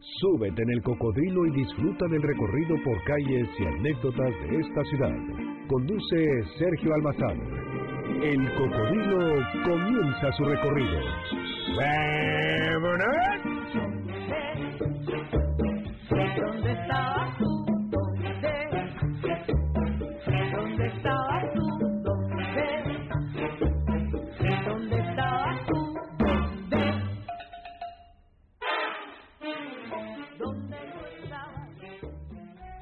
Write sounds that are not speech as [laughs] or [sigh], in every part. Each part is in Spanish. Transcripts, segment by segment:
Súbete en el cocodrilo y disfruta del recorrido por calles y anécdotas de esta ciudad. Conduce Sergio Almazán. El cocodrilo comienza su recorrido. ¡Vámonos! ¿Dónde estabas tú?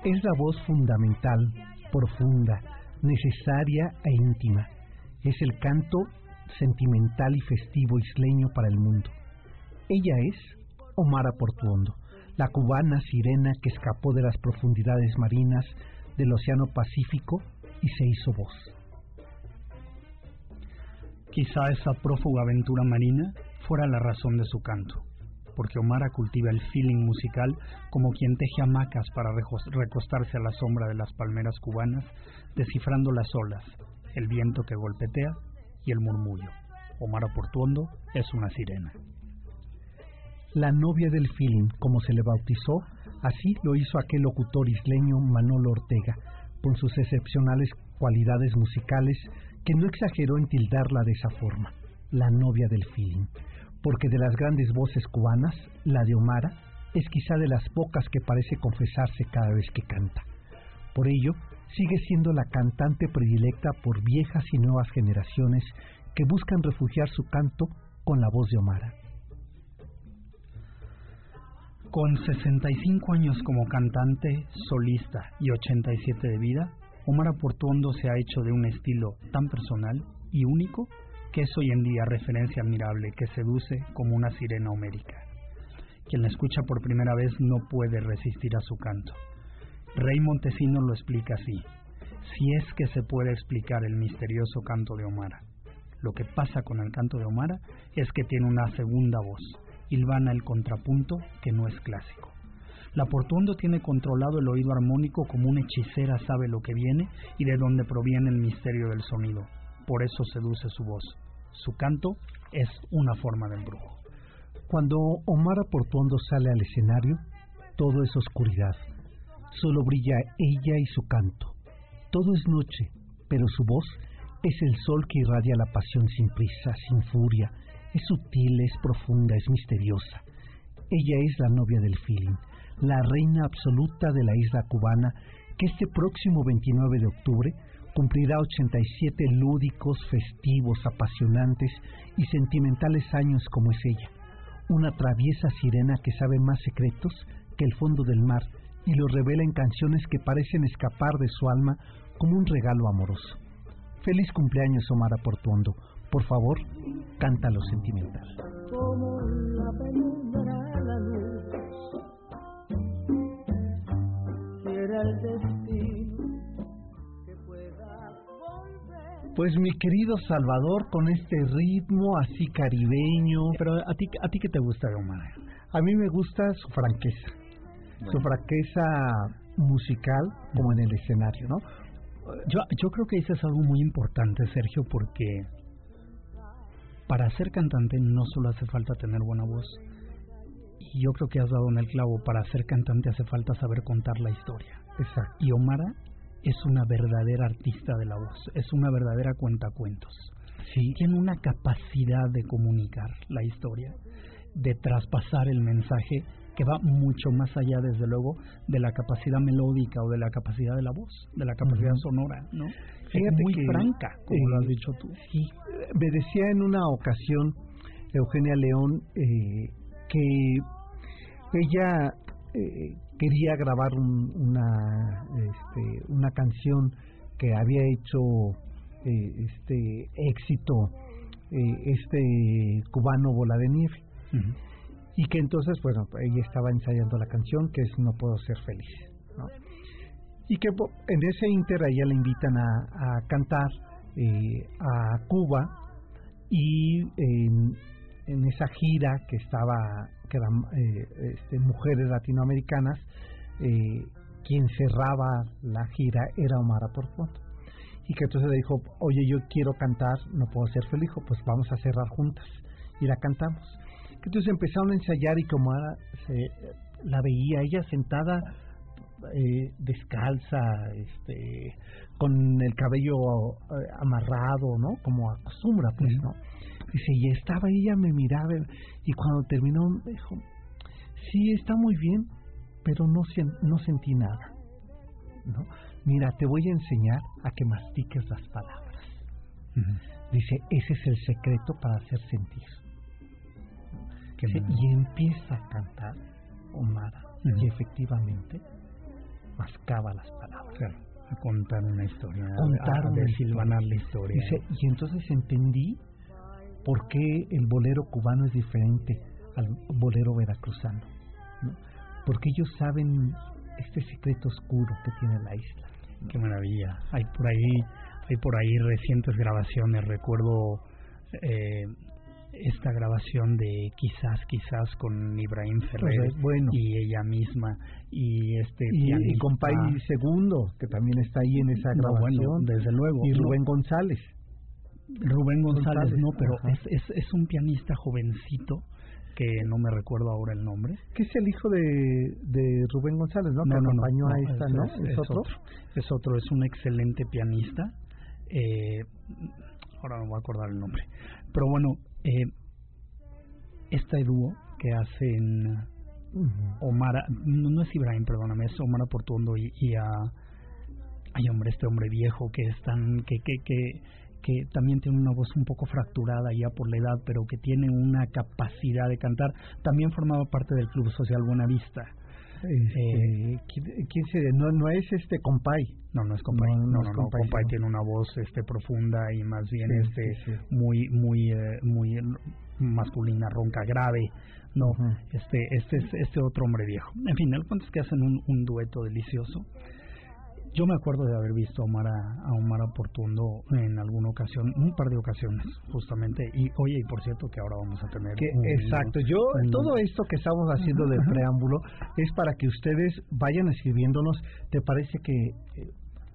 Es la voz fundamental, profunda, necesaria e íntima. Es el canto sentimental y festivo isleño para el mundo. Ella es Omara Portuondo, la cubana sirena que escapó de las profundidades marinas del Océano Pacífico y se hizo voz. Quizá esa prófuga aventura marina fuera la razón de su canto, porque Omara cultiva el feeling musical como quien teje hamacas para recostarse a la sombra de las palmeras cubanas, descifrando las olas, el viento que golpetea y el murmullo. Omara Portuondo es una sirena. La novia del feeling, como se le bautizó, así lo hizo aquel locutor isleño Manolo Ortega, con sus excepcionales cualidades musicales, que no exageró en tildarla de esa forma, la novia del feeling, porque de las grandes voces cubanas, la de Omara es quizá de las pocas que parece confesarse cada vez que canta. Por ello, sigue siendo la cantante predilecta por viejas y nuevas generaciones que buscan refugiar su canto con la voz de Omara. Con 65 años como cantante, solista y 87 de vida, Omar Portuondo se ha hecho de un estilo tan personal y único que es hoy en día referencia admirable que seduce como una sirena homérica. Quien la escucha por primera vez no puede resistir a su canto. Rey Montesino lo explica así, si es que se puede explicar el misterioso canto de Omara. Lo que pasa con el canto de Omara es que tiene una segunda voz, hilvana el contrapunto que no es clásico. La Portuondo tiene controlado el oído armónico como una hechicera sabe lo que viene y de dónde proviene el misterio del sonido. Por eso seduce su voz. Su canto es una forma del brujo. Cuando Omar Portuondo sale al escenario, todo es oscuridad. Solo brilla ella y su canto. Todo es noche, pero su voz es el sol que irradia la pasión sin prisa, sin furia. Es sutil, es profunda, es misteriosa. Ella es la novia del feeling, la reina absoluta de la isla cubana que este próximo 29 de octubre cumplirá 87 lúdicos, festivos, apasionantes y sentimentales años como es ella. Una traviesa sirena que sabe más secretos que el fondo del mar y los revela en canciones que parecen escapar de su alma como un regalo amoroso. Feliz cumpleaños, Omar Portuondo. Por favor, canta lo sentimental. Como Pues mi querido Salvador, con este ritmo así caribeño, Pero a ti, a ti qué te gusta Omar? a mí me gusta su franqueza, su franqueza musical como en el escenario, ¿no? Yo, yo creo que dices algo muy importante, Sergio, porque para ser cantante no solo hace falta tener buena voz. Y yo creo que has dado en el clavo, para ser cantante hace falta saber contar la historia. Exacto. Y Omara es una verdadera artista de la voz, es una verdadera cuentacuentos. Sí, Tiene una capacidad de comunicar la historia, de traspasar el mensaje que va mucho más allá, desde luego, de la capacidad melódica o de la capacidad de la voz, de la capacidad sonora, ¿no? Fíjate es muy que, franca, como lo has dicho tú. Sí, me decía en una ocasión Eugenia León eh, que ella eh, quería grabar un- una este, una canción que había hecho eh, este éxito eh, este cubano Bola de Nieve y que entonces bueno ella estaba ensayando la canción que es No puedo ser feliz ¿no? y que en ese inter a ella le invitan a, a cantar eh, a Cuba y en, en esa gira que estaba que eran eh, este, mujeres latinoamericanas eh, quien cerraba la gira era Omar Portuondo y que entonces le dijo oye yo quiero cantar no puedo ser feliz pues vamos a cerrar juntas y la cantamos entonces empezaron a ensayar y como se, la veía ella sentada eh, descalza, este, con el cabello eh, amarrado, ¿no? Como acostumbra, pues, ¿no? Dice, y estaba ella, me miraba, y cuando terminó, me dijo, sí, está muy bien, pero no, no sentí nada, ¿no? Mira, te voy a enseñar a que mastiques las palabras. Dice, ese es el secreto para hacer sentir. Dice, y empieza a cantar Omara, y efectivamente mascaba las palabras. Claro, a contar una historia, a- Contar a, desilvanar la historia. Dice, y entonces entendí por qué el bolero cubano es diferente al bolero veracruzano. ¿no? Porque ellos saben este secreto oscuro que tiene la isla. Qué maravilla. Hay por ahí, hay por ahí recientes grabaciones. Recuerdo eh, esta grabación de quizás, quizás con Ibrahim Ferrer Pues, bueno. y ella misma y este Y, y con Pai Segundo, que también está ahí en esa No, grabación. bueno, desde luego. y Rubén González. Rubén González, González, no, pero es, es, es un pianista jovencito que no me recuerdo ahora el nombre. Que es el hijo de, de Rubén González, ¿no? que acompañó a esta, ¿no? Es, es otro? es otro, es un excelente pianista. Eh, ahora no voy a acordar el nombre. Pero bueno, eh, este dúo que hacen. Omar, no, no es Ibrahim, perdóname, es Omar Portuondo y, y a, ay hombre, este hombre viejo que es tan, que, que, que, que también tiene una voz un poco fracturada ya por la edad, pero que tiene una capacidad de cantar, también formaba parte del Club Social Buenavista. Este, ¿quién, quién sería? No, no es este Compay. No, no es Compay. No, No, no Compay, Compay tiene una voz este profunda y más bien Sí, este sí, sí. muy muy eh, muy eh, masculina, ronca, grave. No, este este es este otro hombre viejo. En fin, el punto es que hacen un, un dueto delicioso. Yo me acuerdo de haber visto a Omar, a Omar Portuondo en alguna ocasión, un par de ocasiones, justamente. Y oye, y por cierto que ahora vamos a tener. Que, un- exacto, yo un- todo esto que estamos haciendo del preámbulo es para que ustedes vayan escribiéndonos. ¿Te parece que eh,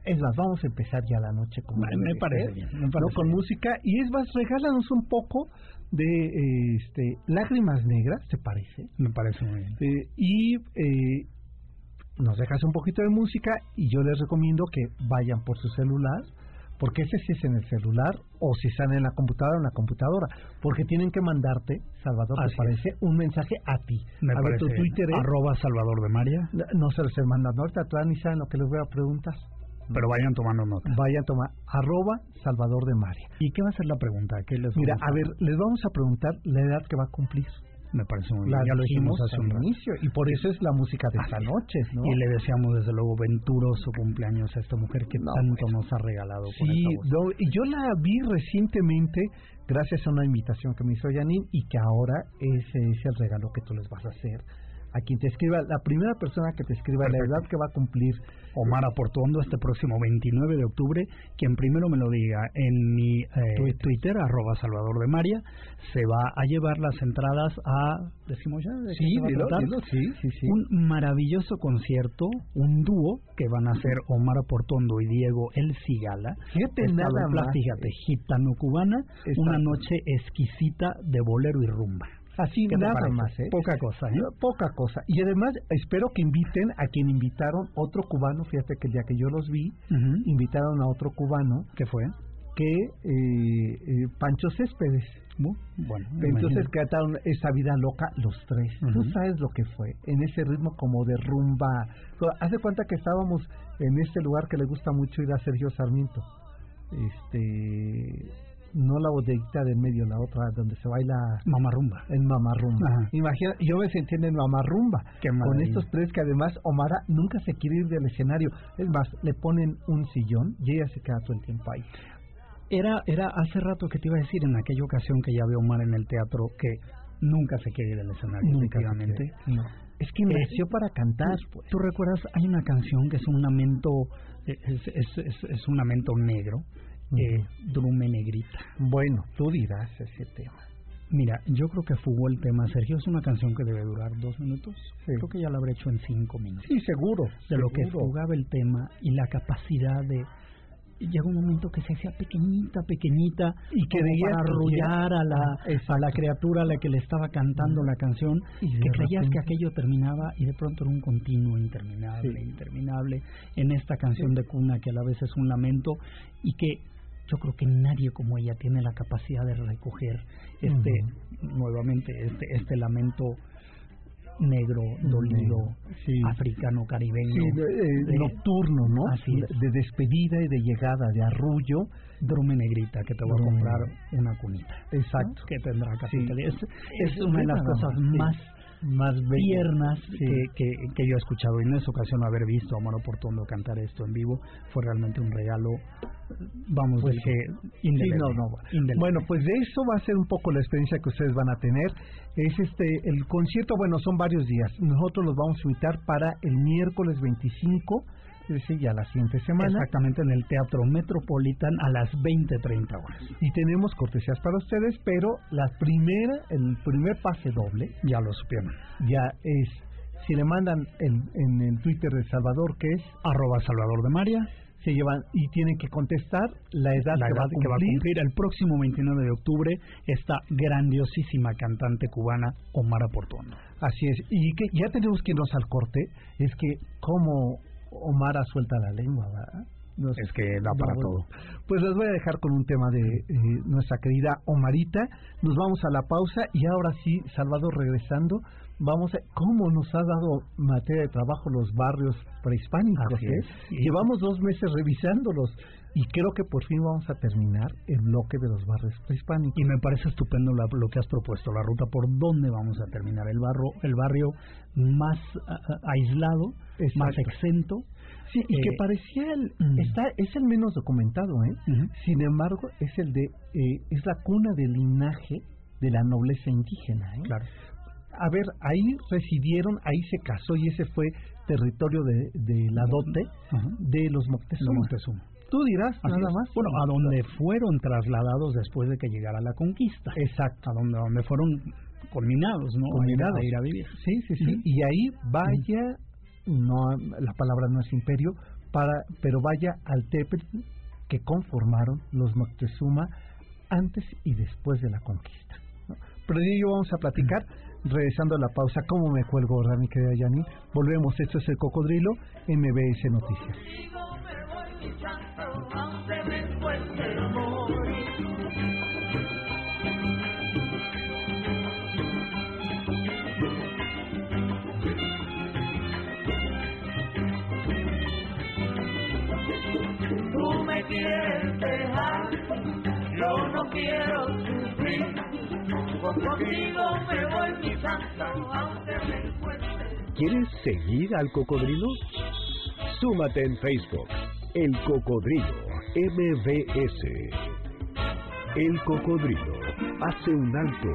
es más, vamos a empezar ya la noche como Me- me parece bien, me ¿no? parece con bien. música y es más, regálanos un poco de eh, este lágrimas negras, ¿te parece? Me parece muy bien. Eh, y eh, nos dejas un poquito de música y yo les recomiendo que vayan por su celular, porque ese sí es en el celular o si están en la computadora en la computadora, porque tienen que mandarte, Salvador, Así ¿te parece? Un mensaje a ti. Me a ver, tu. Twitter es... Arroba Salvador de María. No, no se los mandando ahorita, todavía ni saben lo que les voy a preguntar. Pero vayan tomando nota. Vayan a tomar arroba Salvador de María. ¿Y qué va a ser la pregunta? ¿Qué les Mira, vamos a ver, les vamos a preguntar la edad que va a cumplir. Me parece muy bien. La Ya lo dijimos hace un inicio y por eso es la música de esta noche, ¿no? Y le deseamos desde luego venturoso cumpleaños a esta mujer que No, tanto nos ha regalado Sí, no, y yo la vi recientemente gracias a una invitación que me hizo Janine y que ahora ese es el regalo que tú les vas a hacer a quien te escriba, la primera persona que te escriba la edad que va a cumplir. Omar Aportuondo este próximo 29 de octubre, quien primero me lo diga en mi eh, Twitter. Twitter, arroba Salvador de María, se va a llevar las entradas a, decimos ya, ¿de Sí, dilo, dilo, sí, sí, sí. un maravilloso concierto, un dúo que van a hacer Omar Aportondo y Diego El Cigala. Fíjate nada más. fíjate, gitano-cubana, Exacto. una noche exquisita de bolero y rumba. Así ¿Qué te nada más, ¿eh? Poca cosa, ¿eh? No, Poca cosa. Y además espero que inviten a quien invitaron otro cubano, fíjate que el día que yo los vi, invitaron a otro cubano ¿Qué fue? que eh, eh, Pancho Céspedes. Bu- Bueno, Entonces cantaron esa vida loca los tres. Tú Ujú. sabes lo que fue, en ese ritmo como de rumba. Hace cuenta que estábamos en este lugar que le gusta mucho ir a Sergio Sarmiento. Este, no la bodeguita del medio, la otra donde se baila Mamarrumba. en Mamarrumba. Ajá. Imagina, yo me sentí en el Mamarrumba con estos tres que además Omara nunca se quiere ir del escenario. Es más, le ponen un sillón y ella se queda todo el tiempo ahí. Era, era hace rato que te iba a decir, en aquella ocasión que ya veo Omar en el teatro, que nunca se quiere ir del escenario, Nunca efectivamente. no. Es que nació para cantar. Pues. ¿Tú recuerdas? Hay una canción que es un lamento, eh, es, es, es, es un lamento negro, eh, Drume Negrita. Bueno, tú dirás ese tema. Mira, yo creo que fugó el tema, Sergio. Es una canción que debe durar dos minutos. Sí. Creo que ya la habré hecho en cinco minutos. Sí, seguro. de lo que seguro. jugaba el tema y la capacidad de llega un momento que se hacía pequeñita, pequeñita Y que que arrullar a la a la criatura a la que le estaba cantando la canción Y que creías que aquello terminaba y de pronto era un continuo interminable, Sí. interminable en esta canción de cuna que a la vez es un lamento y que yo creo que nadie como ella tiene la capacidad de recoger este nuevamente este este lamento negro, dolido, Sí. africano, caribeño, Sí, de- eh, de- nocturno, ¿no? Así es. De despedida y de llegada, de arrullo. Drume negrita que te voy a comprar una cunita. Exacto. ¿no? Que tendrá capital. Es, es Es una de las cosas más, más tiernas Sí. que, que, que yo he escuchado. Y en esa ocasión haber visto a Omar Portondo cantar esto en vivo fue realmente un regalo, vamos, Pues sí. no, no. indeleble. Bueno, pues de eso va a ser un poco la experiencia que ustedes van a tener. Es este el concierto, bueno, son varios días. Nosotros los vamos a invitar para el miércoles 25, decir, ya la siguiente semana. Exactamente en el Teatro Metropolitan a las 20.30 horas. Y tenemos cortesías para ustedes, pero la primera, el primer pase doble Ya lo supieron. ya es si le mandan el, en el Twitter de Salvador que es Arroba Salvador de María. se llevan y tienen que contestar la edad, la que, va edad a que va a cumplir. cumplir el próximo 29 de octubre esta grandiosísima cantante cubana Omar Portondo. Así es. Y que ya tenemos que irnos al corte. Es que como Omara suelta la lengua, ¿verdad? Nos- Es que da para todo. Pues les voy a dejar con un tema de eh, nuestra querida Omarita. Nos vamos a la pausa y ahora sí, Salvador, regresando, vamos a... ¿Cómo nos ha dado materia de trabajo los barrios prehispánicos? Así eh? es. Llevamos dos meses revisándolos y creo que por fin vamos a terminar el bloque de los barrios prehispánicos. Y me parece estupendo la- lo que has propuesto, la ruta por dónde vamos a terminar el barro, el barrio más aislado, más exento. Sí, y que Eh, parecía el, mm. está es el menos documentado, ¿eh? Sin embargo, es el de eh, es la cuna del linaje de la nobleza indígena, ¿eh? Claro. A ver, ahí residieron, ahí se casó y ese fue territorio de, de la dote de los Los Moctezuma. Tú dirás Así nada es. más. Bueno, a donde fueron trasladados después de que llegara la conquista. Exacto. A donde, donde fueron conminados, ¿no? Conminados. A ir a vivir. Sí, sí, sí. Y ahí vaya, no, la palabra no es imperio, para, pero vaya al Tepetl que conformaron los Moctezuma antes y después de la conquista. ¿no? Pero de ello vamos a platicar, regresando a la pausa, ¿cómo me cuelgo, verdad, mi querida Yani? Volvemos, esto es El Cocodrilo, MBS Noticias. Tú me quieres dejar, yo no quiero sufrir. Contigo me voy mi santo, aunque me encuentre. ¿Quieres seguir al cocodrilo? Súmate en Facebook, El Cocodrilo MBS. El Cocodrilo hace un alto.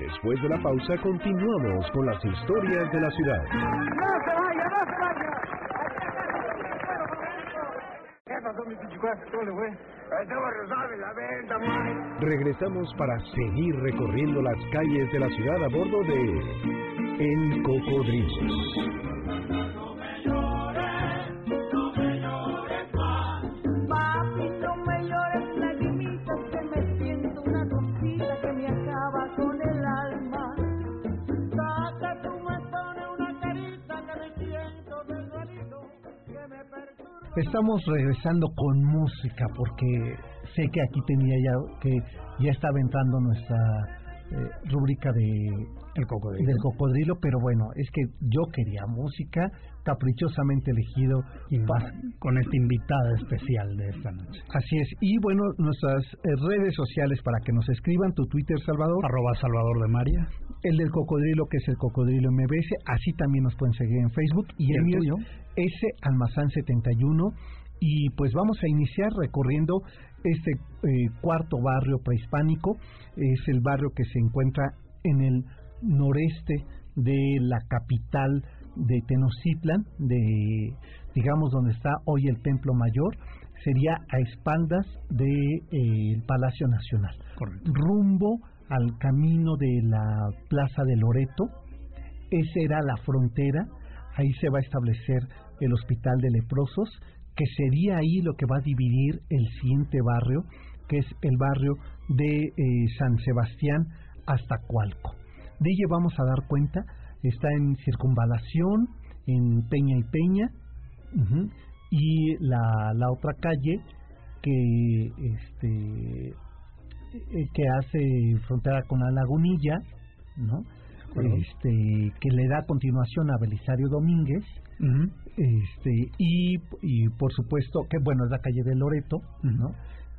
Después de la pausa continuamos con las historias de la ciudad. ¡No se vaya, no se vaya! Regresamos para seguir recorriendo las calles de la ciudad a bordo de El Cocodrilo. Estamos regresando con música porque sé que aquí tenía ya que ya estaba entrando nuestra eh, rúbrica de El cocodrilo. del cocodrilo, pero bueno, es que yo quería música caprichosamente elegido Y para- con esta invitada especial de esta noche. Así es. Y bueno, nuestras eh, redes sociales para que nos escriban, tu Twitter, Salvador, Arroba Salvador de María. el del cocodrilo, que es el cocodrilo MBS, así también nos pueden seguir en Facebook. Y ¿Y el mío S Almazán 71. Y pues vamos a iniciar recorriendo este eh, cuarto barrio prehispánico. Es el barrio que se encuentra en el noreste de la capital de Tenochtitlan, de digamos donde está hoy el Templo Mayor, sería a espaldas del de, eh, Palacio Nacional, rumbo al camino de la Plaza de Loreto. Esa era la frontera, ahí se va a establecer el Hospital de Leprosos, que sería ahí lo que va a dividir el siguiente barrio, que es el barrio de eh, San Sebastián hasta Cualco. De ella vamos a dar cuenta, está en circunvalación, en Peña y Peña, y la, la otra calle que este eh, que hace frontera con la lagunilla, ¿no? Este, que le da continuación a Belisario Domínguez, este, y, y por supuesto que bueno es la calle de Loreto, ¿no?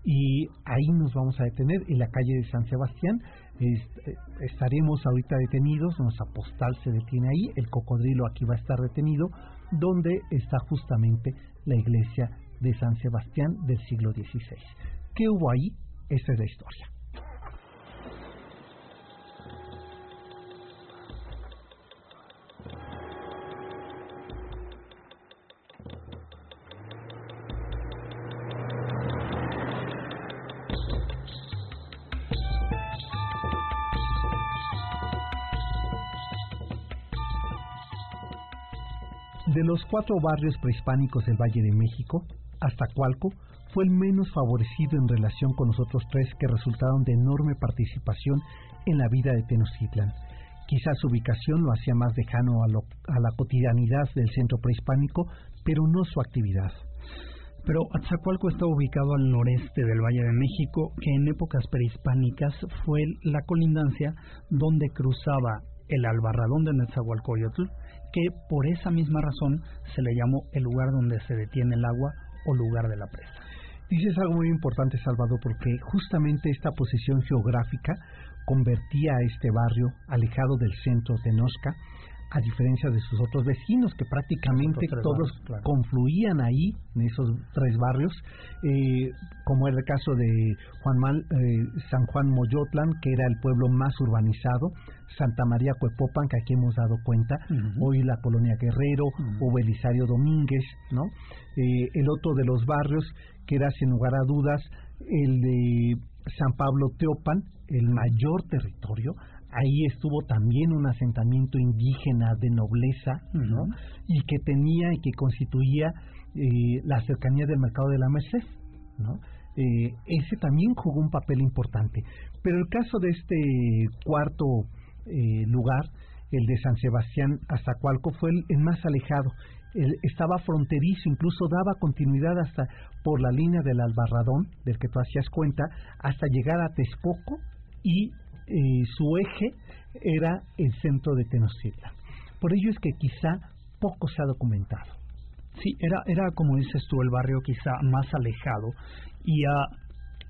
Y ahí nos vamos a detener, en la calle de San Sebastián, estaremos ahorita detenidos, nuestra postal se detiene ahí, el cocodrilo aquí va a estar detenido, donde está justamente la iglesia de San Sebastián del siglo XVI. ¿Qué hubo ahí? Esa es la historia. De los cuatro barrios prehispánicos del Valle de México, hasta Cualco fue el menos favorecido en relación con los otros tres que resultaron de enorme participación en la vida de Tenochtitlan. Quizás su ubicación lo hacía más lejano a, a la cotidianidad del centro prehispánico, pero no su actividad. Pero Atzacualco está ubicado al noreste del Valle de México, que en épocas prehispánicas fue la colindancia donde cruzaba el albarradón de Netzahualcoyotl, que por esa misma razón se le llamó el lugar donde se detiene el agua o lugar de la presa. Dices algo muy importante, Salvador, porque justamente esta posición geográfica convertía a este barrio, alejado del centro de Nosca, a diferencia de sus otros vecinos, que prácticamente todos confluían ahí, en esos tres barrios, eh, como era el caso de Juan Mal, eh, San Juan Moyotlan, que era el pueblo más urbanizado, Santa María Cuepopan, que aquí hemos dado cuenta, hoy la colonia Guerrero, o Belisario Domínguez, ¿no? Eh, el otro de los barrios, que era sin lugar a dudas el de San Pablo Teopan, el mayor territorio, ahí estuvo también un asentamiento indígena de nobleza, ¿no? Y que tenía y que constituía eh, la cercanía del mercado de la Merced, ¿no? Eh, ese también jugó un papel importante. Pero el caso de este cuarto eh, lugar, el de San Sebastián hasta Cualco, fue el, más alejado. estaba fronterizo, incluso daba continuidad hasta por la línea del Albarradón, del que tú hacías cuenta, hasta llegar a Texcoco y eh, su eje era el centro de Tenochtitlan. Por ello es que quizá poco se ha documentado. Sí, era, era como dices tú, el barrio quizá más alejado y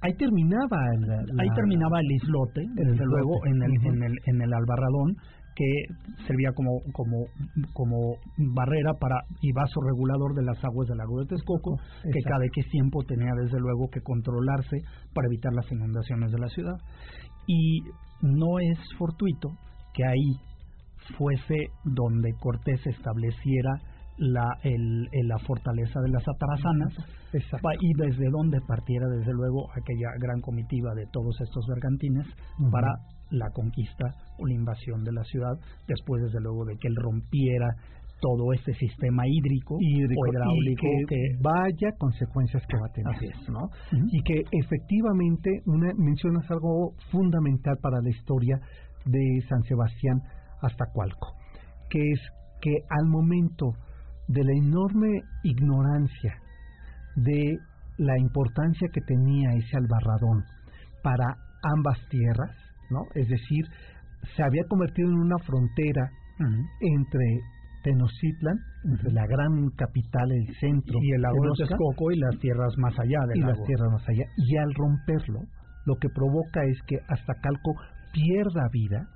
ahí terminaba el, ahí terminaba el islote, desde luego en el, en el en el albarradón que servía como como como barrera para y vaso regulador de las aguas del lago de Texcoco, que cada X tiempo tenía desde luego que controlarse para evitar las inundaciones de la ciudad. Y no es fortuito que ahí fuese donde Cortés estableciera la, el, la fortaleza de las atarazanas. Y desde donde partiera desde luego aquella gran comitiva de todos estos bergantines para la conquista o la invasión de la ciudad después desde luego de que él rompiera todo este sistema hídrico, o hidráulico y que, vaya consecuencias que va a tener, ¿no? Y que efectivamente una, mencionas algo fundamental para la historia de San Sebastián hasta Cualco, que es que al momento de la enorme ignorancia de la importancia que tenía ese albarradón para ambas tierras, ¿no? Es decir, se había convertido en una frontera entre Tenochtitlan, la gran capital, el centro. Y el lago de Texcoco y las tierras más allá del y lago. las tierras más allá. Y al romperlo, lo que provoca es que hasta Calco pierda vida,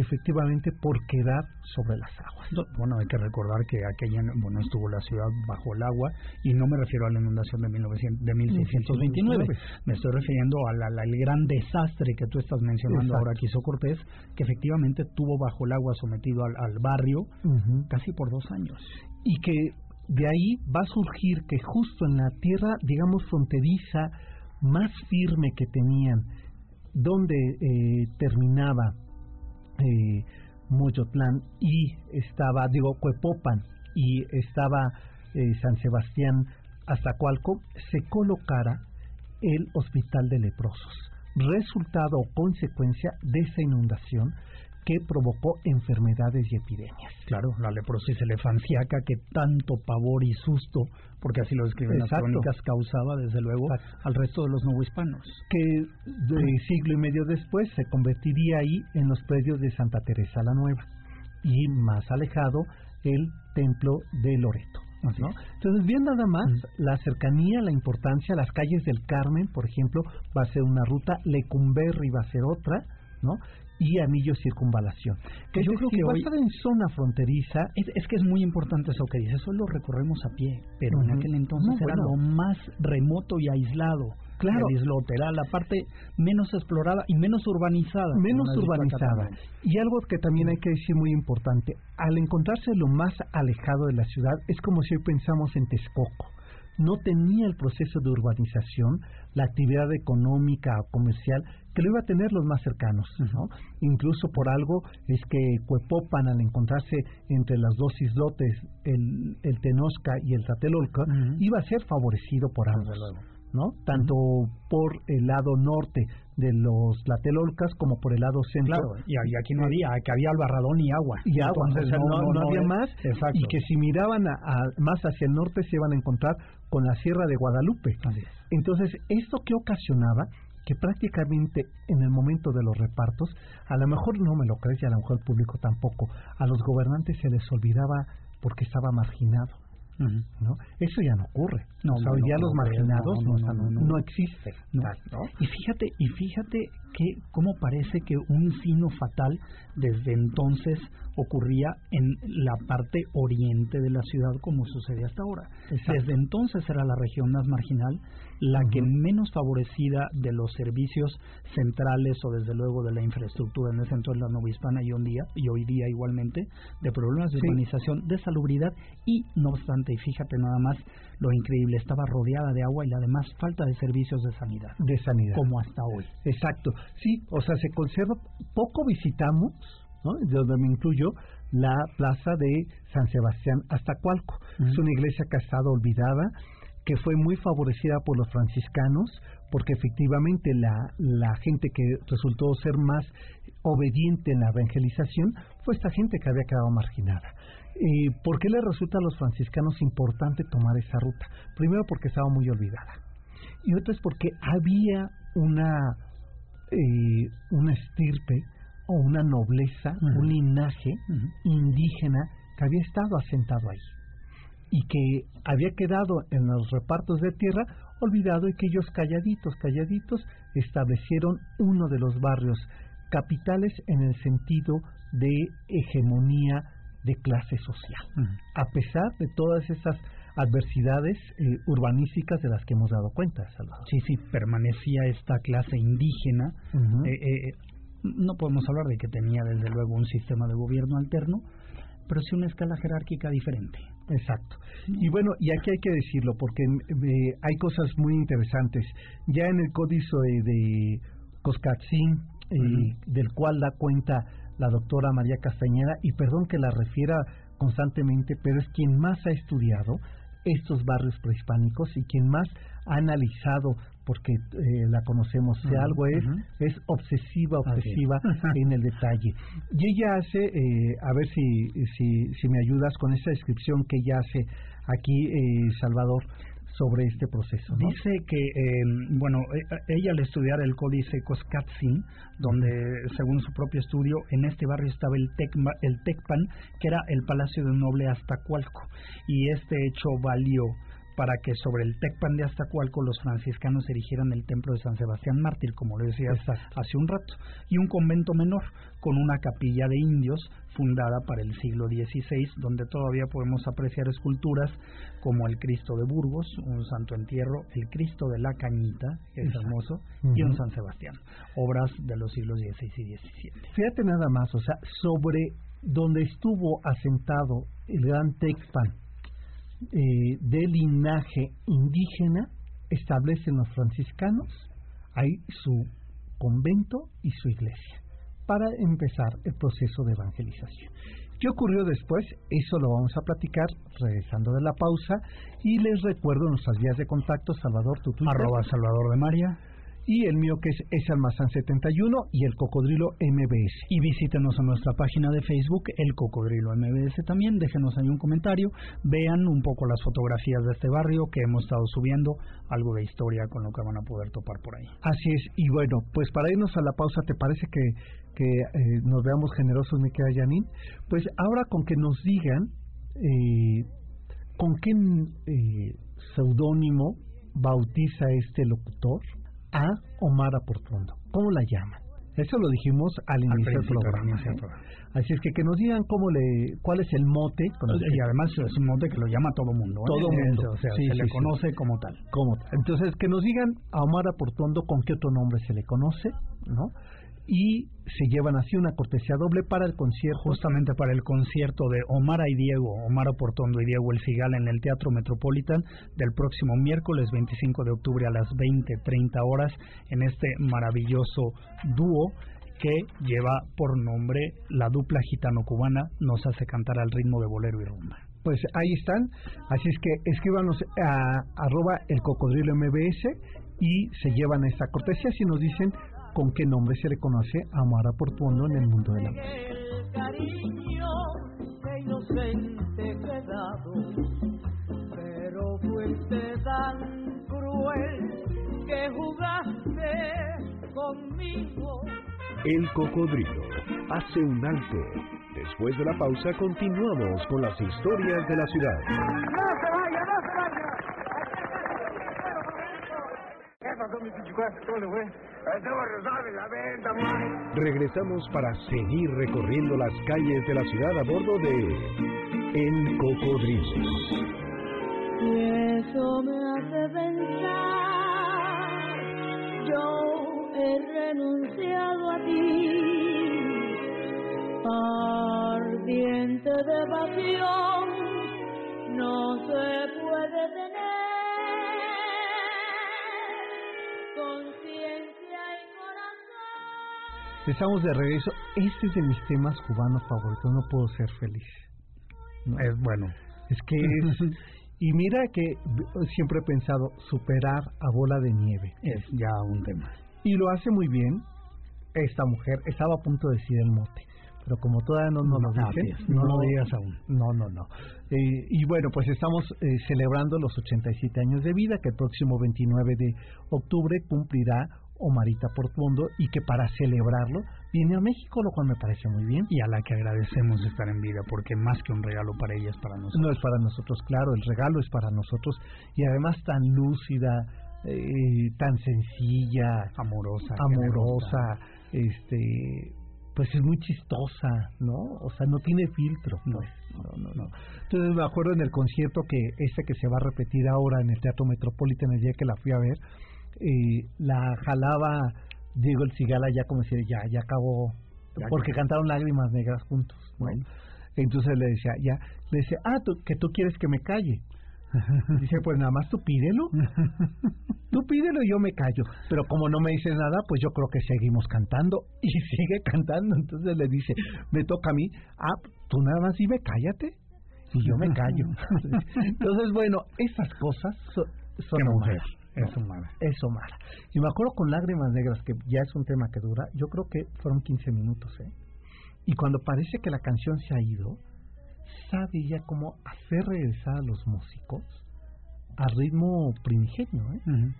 efectivamente por quedar sobre las aguas. bueno, hay que recordar que aquella, bueno, estuvo la ciudad bajo el agua y no me refiero a la inundación de, 1900, de 1629, me estoy refiriendo al, al gran desastre que tú estás mencionando ahora que hizo Cortés, que efectivamente tuvo bajo el agua sometido al, al barrio casi por dos años. Y que de ahí va a surgir que justo en la tierra, digamos, fronteriza más firme que tenían, donde eh, terminaba eh, y estaba, digo, Cuepopan y estaba eh, San Sebastián hasta Cualco, se colocara el Hospital de Leprosos, resultado o consecuencia de esa inundación que provocó enfermedades y epidemias. Claro, la leprosis elefanciaca que tanto pavor y susto, porque así lo describen las crónicas, causaba desde luego al resto de los hispanos. Que de siglo y medio después se convertiría ahí en los predios de Santa Teresa la Nueva y más alejado el templo de Loreto. Entonces, bien nada más la cercanía, la importancia, las calles del Carmen, por ejemplo, va a ser una ruta, Lecumberri va a ser otra, ¿no? Y anillo circunvalación. Que yo creo que hoy en zona fronteriza es, que es muy importante eso que dice, eso lo recorremos a pie, pero en aquel entonces era lo más remoto y aislado. Claro. El islote era la parte menos explorada y menos urbanizada. Menos urbanizada. Y algo que también hay que decir muy importante, al encontrarse lo más alejado de la ciudad, es como si hoy pensamos en Texcoco no tenía el proceso de urbanización, la actividad económica o comercial que lo iba a tener los más cercanos. ¿no? Incluso por algo es que Cuepopan, al encontrarse entre las dos islotes, el, el Tenosca y el Tlatelolca, iba a ser favorecido por algo. ¿No? Tanto por el lado norte de los Tlatelolcas como por el lado centro. Claro, y, aquí no había, que había albarradón y agua. Y agua, no, había más. Y que si miraban más hacia el norte se iban a encontrar con la Sierra de Guadalupe. Entonces, ¿esto qué ocasionaba? que prácticamente en el momento de los repartos, a lo mejor no me lo crees y a lo mejor el público tampoco, a los gobernantes se les olvidaba porque estaba marginado. ¿No? Eso ya no ocurre. No, o sea, los marginados no, existen. Y fíjate, y fíjate que cómo parece que un sino fatal desde entonces ocurría en la parte oriente de la ciudad como sucede hasta ahora. Desde entonces era la región más marginal, la que menos favorecida de los servicios centrales o desde luego de la infraestructura en el centro de la Nueva Hispana y, hoy día, y hoy día igualmente de problemas de urbanización, de salubridad y no obstante, y fíjate nada más lo increíble, estaba rodeada de agua y además falta de servicios de sanidad. De sanidad. Como hasta hoy. Exacto. Sí, o sea, se conserva, poco visitamos de donde me incluyo la plaza de San Sebastián hasta Cualco. Es una iglesia que ha estado olvidada, que fue muy favorecida por los franciscanos, porque efectivamente la, la gente que resultó ser más obediente en la evangelización fue esta gente que había quedado marginada. Eh, ¿Por qué le resulta a los franciscanos importante tomar esa ruta? Primero porque estaba muy olvidada. Y otro es porque había una, eh, una estirpe o una nobleza, un linaje indígena que había estado asentado ahí y que había quedado en los repartos de tierra olvidado y que ellos calladitos, calladitos establecieron uno de los barrios capitales en el sentido de hegemonía de clase social, a pesar de todas esas adversidades eh, urbanísticas de las que hemos dado cuenta, Salvador. Sí, sí, permanecía esta clase indígena no podemos hablar de que tenía desde luego un sistema de gobierno alterno, pero sí una escala jerárquica diferente. Exacto. Y bueno, y aquí hay que decirlo, porque eh, hay cosas muy interesantes. Ya en el códice de Coscatzín, eh, del cual da cuenta la doctora María Castañeda, y perdón que la refiera constantemente, pero es quien más ha estudiado estos barrios prehispánicos y quien más ha analizado porque eh, la conocemos, si algo es, es obsesiva, obsesiva [laughs] en el detalle. Y ella hace, eh, a ver si, si, si me ayudas con esa descripción que ella hace aquí, eh, Salvador, sobre este proceso. Dice que, em, bueno, ella al estudiar el códice Coscatzin, donde según su propio estudio, en este barrio estaba el, Tecma, el Tecpan, que era el palacio de un noble hasta Cualco, y este hecho valió para que sobre el Tecpan de Aztacualco los franciscanos erigieran el templo de San Sebastián Mártir, como lo decía hace un rato, y un convento menor con una capilla de indios fundada para el siglo XVI, donde todavía podemos apreciar esculturas como el Cristo de Burgos, un santo entierro, el Cristo de la Cañita, que es hermoso, y un San Sebastián, obras de los siglos XVI y XVII. Fíjate nada más, o sea, sobre donde estuvo asentado el gran Tecpan, eh, de linaje indígena establecen los franciscanos ahí su convento y su iglesia para empezar el proceso de evangelización. ¿Qué ocurrió después? Eso lo vamos a platicar regresando de la pausa y les recuerdo nuestras vías de contacto, Salvador, tu Arroba Salvador de María y el mío que es S Almazán 71 y el Cocodrilo MBS. Y visítenos en nuestra página de Facebook, el Cocodrilo MBS también, déjenos ahí un comentario, vean un poco las fotografías de este barrio que hemos estado subiendo, algo de historia con lo que van a poder topar por ahí. Así es, y bueno, pues para irnos a la pausa, ¿te parece que, que eh, nos veamos generosos, me queda Janine? Pues ahora con que nos digan eh, con qué eh, seudónimo bautiza este locutor, a Omar Portuondo. ¿Cómo la llaman? Eso lo dijimos al inicio del programa. Así es que que nos digan cómo le, cuál es el mote. y además es un mote que lo llama todo mundo. ¿eh? Todo mundo. o sea, se le conoce como tal. Como Entonces, que nos digan a Omar Portuondo con qué otro nombre se le conoce, ¿no? Y se llevan así una cortesía doble para el concierto. Justamente para el concierto de Omar y Diego, Omar Portondo y Diego El Cigal en el Teatro Metropolitan del próximo miércoles 25 de octubre a las 20.30 horas en este maravilloso dúo que lleva por nombre la dupla gitano-cubana nos hace cantar al ritmo de bolero y rumba. Pues ahí están, así es que escríbanos a arroba el cocodrilo mbs y se llevan esta cortesía si nos dicen con qué nombre se le conoce a Mara Portuondo en el mundo de la música. El cariño de inocente quedado, pero fuiste tan cruel que jugaste conmigo. El cocodrilo hace un alto. Después de la pausa continuamos con las historias de la ciudad. ¡No se vaya, no se vaya! Regresamos para seguir recorriendo las calles de la ciudad a bordo de El Cocodrilo. Y eso me hace pensar, yo he renunciado a ti, ardiente de pasión, no se puede tener. Estamos de regreso. Este es de mis temas cubanos favoritos. No puedo ser feliz. Es bueno. Es que [laughs] y mira que siempre he pensado superar a bola de nieve. Es ya un tema. Y lo hace muy bien esta mujer. Estaba a punto de decir el mote. Pero como todavía no nos lo dicen, no, lo digas aún. No, no, no. Eh, y bueno, pues estamos eh, celebrando los 87 años de vida, que el próximo 29 de octubre cumplirá Omarita Portuondo y que para celebrarlo viene a México, lo cual me parece muy bien. Y a la que agradecemos estar en vida, porque más que un regalo para ella es para nosotros. No es para nosotros, claro, el regalo es para nosotros y además tan lúcida, eh, tan sencilla, amorosa, amorosa, este pues es muy chistosa, ¿no? O sea, no tiene filtro. No, no, no, no. Entonces me acuerdo en el concierto que este que se va a repetir ahora en el Teatro Metropolitan el día que la fui a ver, eh, la jalaba Diego el Cigala ya como si ya, ya acabó, porque cantaron lágrimas negras juntos. Bueno. Entonces le decía, ya, le decía, ah, ¿tú, que tú quieres que me calle. [laughs] Dice, pues nada más tú pídelo. [laughs] Tú pídelo y yo me callo. Pero como no me dices nada, pues yo creo que seguimos cantando. Y [laughs] sigue cantando. Entonces le dice, me toca a mí, ah, tú nada más dime cállate. Y yo me callo. Entonces, bueno, esas cosas son, son mujer. Es Omar. Es Omar. Y me acuerdo con Lágrimas Negras, que ya es un tema que dura, yo creo que fueron 15 minutos, ¿eh? Y cuando parece que la canción se ha ido, sabe ya cómo hacer regresar a los músicos al ritmo primigenio, ¿eh?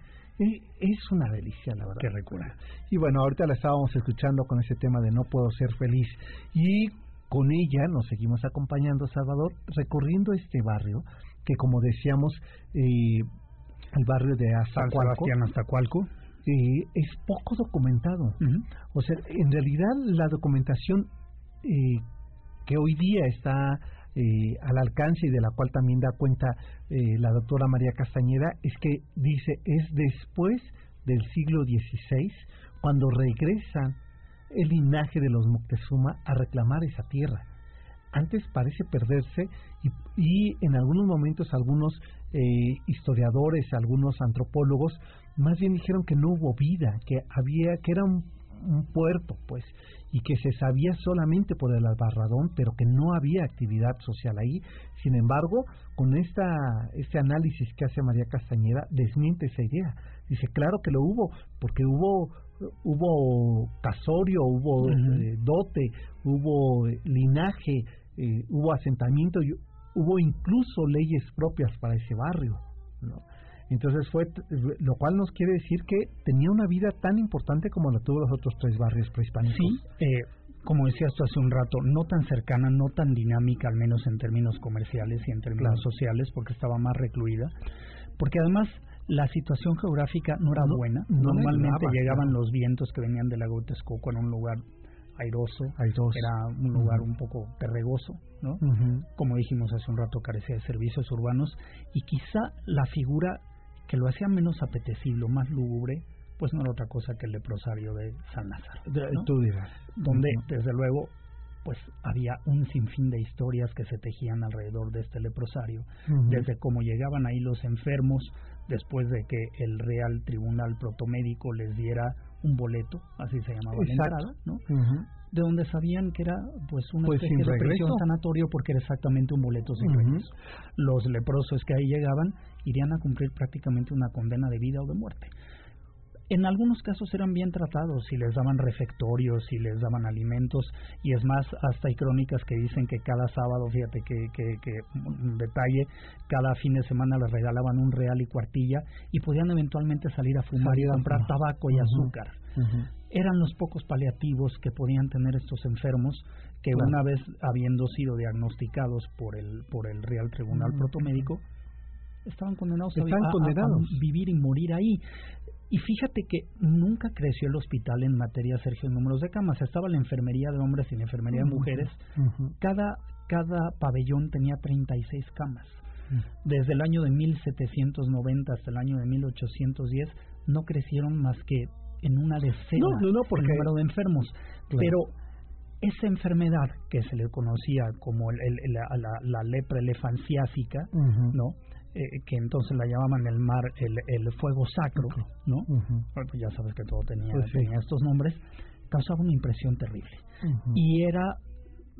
Es una delicia, la verdad. Que recuerda. Y bueno, ahorita la estábamos escuchando con ese tema de No puedo ser feliz. Y con ella nos seguimos acompañando, Salvador, recorriendo este barrio que como decíamos, eh, el barrio de San Sebastián Aztacualco eh, es poco documentado. O sea, en realidad la documentación eh, que hoy día está eh, al alcance y de la cual también da cuenta eh, la doctora María Castañeda es que dice es después del siglo XVI cuando regresa el linaje de los Moctezuma a reclamar esa tierra. Antes parece perderse y, y en algunos momentos algunos eh, historiadores, algunos antropólogos, más bien dijeron que no hubo vida, que había, que era un, un puerto, pues, y que se sabía solamente por el albarradón, pero que no había actividad social ahí. Sin embargo, con esta este análisis que hace María Castañeda, desmiente esa idea. Dice, claro que lo hubo, porque hubo hubo casorio, hubo eh, dote, hubo eh, linaje, eh, hubo asentamiento, y hubo incluso leyes propias para ese barrio. ¿no? Entonces fue, lo cual nos quiere decir que tenía una vida tan importante como la tuvo los otros tres barrios prehispánicos. Sí, eh, como decías tú hace un rato, no tan cercana, no tan dinámica, al menos en términos comerciales y en términos sociales, porque estaba más recluida. Porque además la situación geográfica no era buena. Normalmente llegaban los vientos que venían del lago Texcoco en un lugar airoso, era un lugar un poco perregoso, ¿no? Como dijimos hace un rato, carecía de servicios urbanos y quizá la figura que lo hacía menos apetecible más lúgubre, pues no era otra cosa que el leprosario de San Lázaro. ¿no? Tú dirás. Donde, desde luego, pues había un sinfín de historias que se tejían alrededor de este leprosario, desde cómo llegaban ahí los enfermos después de que el Real Tribunal Protomédico les diera un boleto, así se llamaba la entrada, ¿no? De donde sabían que era pues una pues especie de prisión sanatorio porque era exactamente un boleto sin regreso. Los leprosos que ahí llegaban irían a cumplir prácticamente una condena de vida o de muerte. En algunos casos eran bien tratados y les daban refectorios y les daban alimentos y es más, hasta hay crónicas que dicen que cada sábado, fíjate que, que, que un detalle, cada fin de semana les regalaban un real y cuartilla y podían eventualmente salir a fumar y comprar tabaco y azúcar. Eran los pocos paliativos que podían tener estos enfermos que una vez habiendo sido diagnosticados por el, por el Real Tribunal Protomédico, estaban condenados, a, condenados. a, vivir y morir ahí. Y fíjate que nunca creció el hospital en materia, Sergio, en números de camas. Estaba la enfermería de hombres y la enfermería de mujeres. Cada, cada pabellón tenía 36 camas. Desde el año de 1790 hasta el año de 1810 no crecieron más que en una decena no, no, porque... el número de enfermos. Claro. Pero esa enfermedad que se le conocía como el, el, la, la, la, lepra elefanciásica, uh -huh. ¿no? Eh, que entonces la llamaban el mar, el, el fuego sacro, ¿no? Uh -huh. pues ya sabes que todo tenía, pues sí. tenía estos nombres, causaba una impresión terrible. Uh -huh. Y era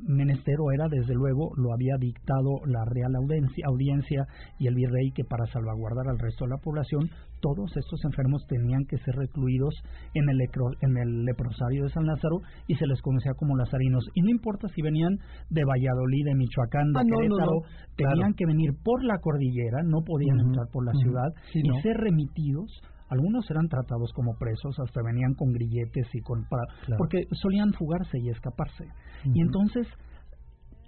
menestero era, desde luego, lo había dictado la Real Audiencia, audiencia y el virrey que para salvaguardar al resto de la población, todos estos enfermos tenían que ser recluidos en el, en el leprosario de San Lázaro y se les conocía como lazarinos. Y no importa si venían de Valladolid, de Michoacán, de ah, Querétaro, no, no, no. tenían claro. que venir por la cordillera, no podían uh -huh. entrar por la ciudad sí, y ser remitidos algunos eran tratados como presos, hasta venían con grilletes y con para, claro. porque solían fugarse y escaparse. Uh -huh. Y entonces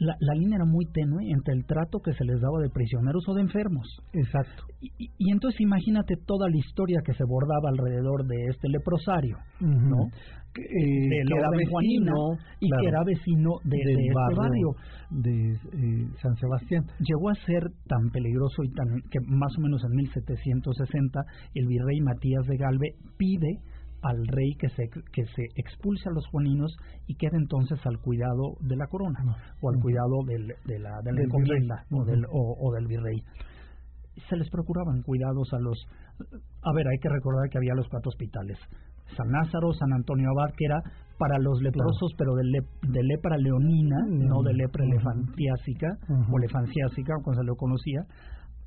la, la, línea era muy tenue entre el trato que se les daba de prisioneros o de enfermos. Exacto. Y, y, entonces imagínate toda la historia que se bordaba alrededor de este leprosario, uh -huh. ¿no? Que, eh, que era vecino y claro, que era vecino de, del de este barrio, de eh, San Sebastián. Llegó a ser tan peligroso y tan que más o menos en 1760 el virrey Matías de Galve pide al rey que se, que se expulse a los juaninos y quede entonces al cuidado de la corona no. o al cuidado del, de la, de la del encomienda o, del, o, o, del virrey. Se les procuraban cuidados a los... A ver, hay que recordar que había los cuatro hospitales. San Lázaro, San Antonio Abad, que era para los leprosos, pero de, le, de, lepra leonina, no de lepra elefantiásica, uh -huh. o elefanciásica, como se lo conocía,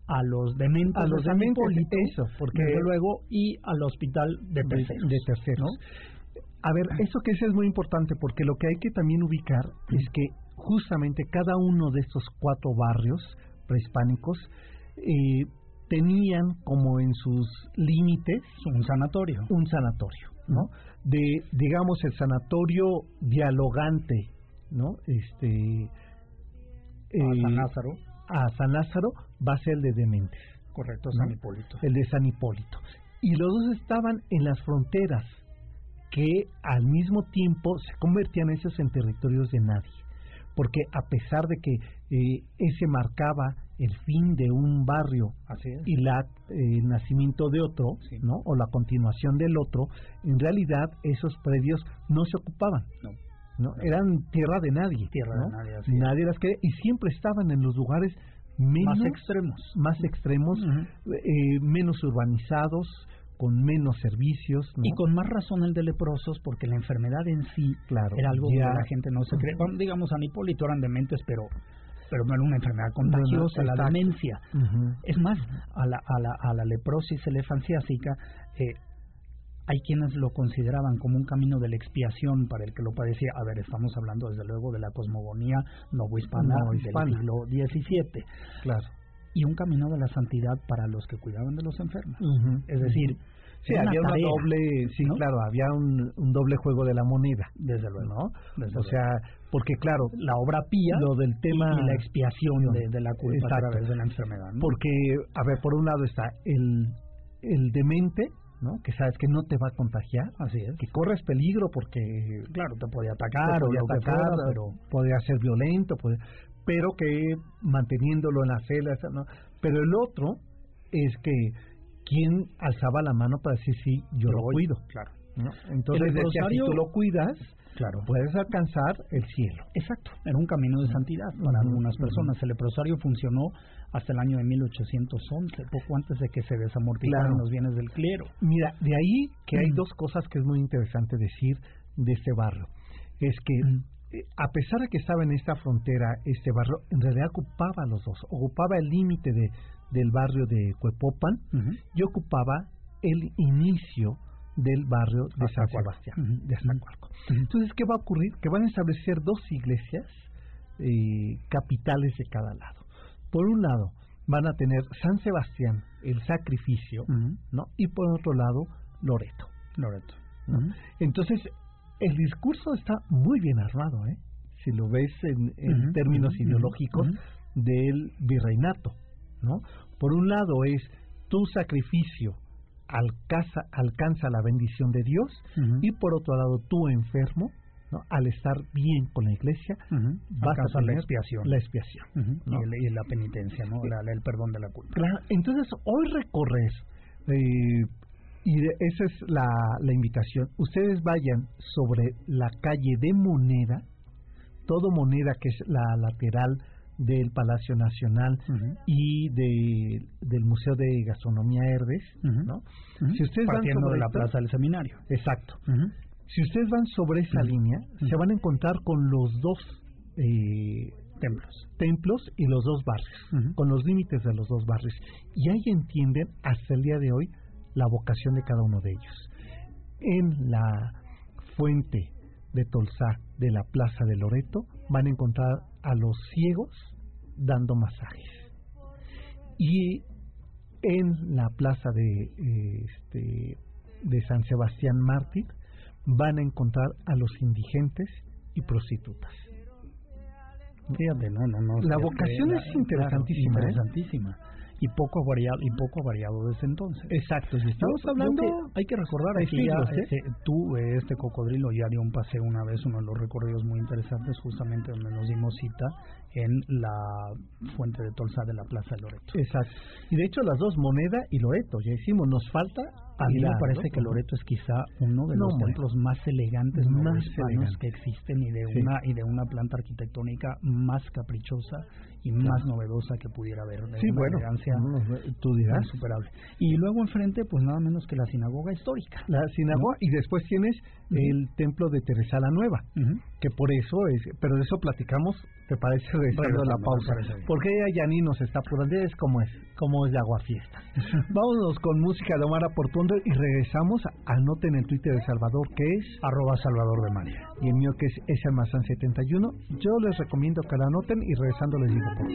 a los dementes, a los dementes, eso, porque desde luego y al hospital de terceros. De, de terceros. ¿no? A ver, eso que es, es muy importante porque lo que hay que también ubicar es que justamente cada uno de estos cuatro barrios prehispánicos eh, tenían como en sus límites un sanatorio, un sanatorio, ¿no? De digamos el sanatorio dialogante, ¿no? Este eh, San Lázaro a San Lázaro va a ser el de Dementes. Correcto, ¿no? San Hipólito. El de San Hipólito. Y los dos estaban en las fronteras, que al mismo tiempo se convertían esos en territorios de nadie. Porque a pesar de que eh, ese marcaba el fin de un barrio y la, eh, el nacimiento de otro, Sí. ¿no? o la continuación del otro, en realidad esos predios no se ocupaban. No. ¿No? No. Eran tierra de nadie. Tierra de ¿no? nadie, así. Nadie las quería y siempre estaban en los lugares menos Más extremos. más extremos, eh, menos urbanizados, con menos servicios. ¿no? Y con más razón el de leprosos, porque la enfermedad en sí Claro, era algo que la gente no se cree. Bueno, digamos, San Hipólito eran dementes, pero pero no era una enfermedad contagiosa, la demencia. Es más, a la, a la, a la leprosis elefanciásica, eh, hay quienes lo consideraban como un camino de la expiación para el que lo padecía. A ver, estamos hablando desde luego de la cosmogonía novohispana Novohispana. del siglo XVII. Claro. Y un camino de la santidad para los que cuidaban de los enfermos. Es decir, Sí, había una tarea, doble, sí, ¿no? claro, había un, un doble juego de la moneda, Desde luego. ¿no? Desde o luego. sea, porque claro, la obra pía lo del tema y, la expiación de, de la culpa a través de la enfermedad. ¿no? porque a ver, por un lado está el el demente, ¿no? Que sabes que no te va a contagiar, Así es. que corres peligro porque Claro, te podía te atacar o podría lo que atacar, fuera, pero podría ser violento, podría- pero que manteniéndolo en las celas, ¿no? Pero el otro es que quien alzaba la mano para decir sí, yo lo cuido. Claro. ¿no? Entonces decía, si tú lo cuidas, Claro. puedes alcanzar el cielo. Exacto, era un camino de santidad para algunas personas. El leprosario funcionó hasta el año de 1811, poco antes de que se desamortizaran Claro. los bienes del clero. Mira, de ahí que hay dos cosas que es muy interesante decir de este barrio. Es que eh, a pesar de que estaba en esta frontera, este barrio en realidad ocupaba los dos. Ocupaba el límite de, del barrio de Cuepopan y ocupaba el inicio del barrio de San. Sebastián, de Aztacualco. Ujú. Entonces, ¿qué va a ocurrir? Que van a establecer dos iglesias eh, capitales de cada lado. Por un lado, van a tener San Sebastián, el sacrificio. ¿no? Y por otro lado, Loreto. Loreto. Entonces, el discurso está muy bien armado, ¿eh? Si lo ves en, en términos ideológicos del virreinato, ¿no? Por un lado es tu sacrificio alcanza, alcanza la bendición de Dios y por otro lado tú enfermo, ¿no? Al estar bien con la iglesia, vas a tener la expiación. La expiación. Y, el- y la penitencia, ¿no? La- la- el perdón de la culpa. Claro, entonces hoy recorres eh, y de- esa es la, la invitación. Ustedes vayan sobre la calle de Moneda, todo Moneda que es la lateral del Palacio Nacional y de, del Museo de Gastronomía Herdes, Ujú. ¿no? Si ustedes van Partiendo sobre de la plaza del seminario. Exacto. Si ustedes van sobre esa línea, se van a encontrar con los dos eh, Templos. templos y los dos barrios, con los límites de los dos barrios. Y ahí entienden hasta el día de hoy la vocación de cada uno de ellos. En la fuente de Tolsá de la Plaza de Loreto van a encontrar a los ciegos dando masajes. Y en la plaza de este de San Sebastián Mártir van a encontrar a los indigentes y prostitutas. Fíjate, no, no, no. La vocación es interesantísima, ¿eh? Y poco variado, y poco variado desde entonces. Exacto, y estamos hablando que hay que recordar aquí ya, este, tú este cocodrilo ya dio un paseo una vez uno de los recorridos muy interesantes justamente donde nos dimos cita en la fuente de Tolsa de la Plaza de Loreto Exacto. Y de hecho las dos, Moneda y Loreto, ya hicimos, nos falta a mí me parece que Loreto es quizá uno de No, los templos más elegantes Más elegante. que existen y de Sí. una y de una planta arquitectónica más caprichosa y más novedosa que pudiera haber de Sí, una bueno, elegancia no, tú dirás. insuperable y luego enfrente pues nada menos que la sinagoga histórica La sinagoga y después tienes El templo de Teresa la Nueva, que por eso es, pero de eso platicamos, ¿te parece? [laughs] Regresando la pausa. Porque ella Yaní nos está apurando, es como es, como es de aguafiesta. [laughs] Vámonos con música de Omar Portuondo y regresamos, anoten el Twitter de Salvador que es arroba Salvador de María y el mío que es ese almazán 71. Yo les recomiendo que lo anoten y regresando les digo por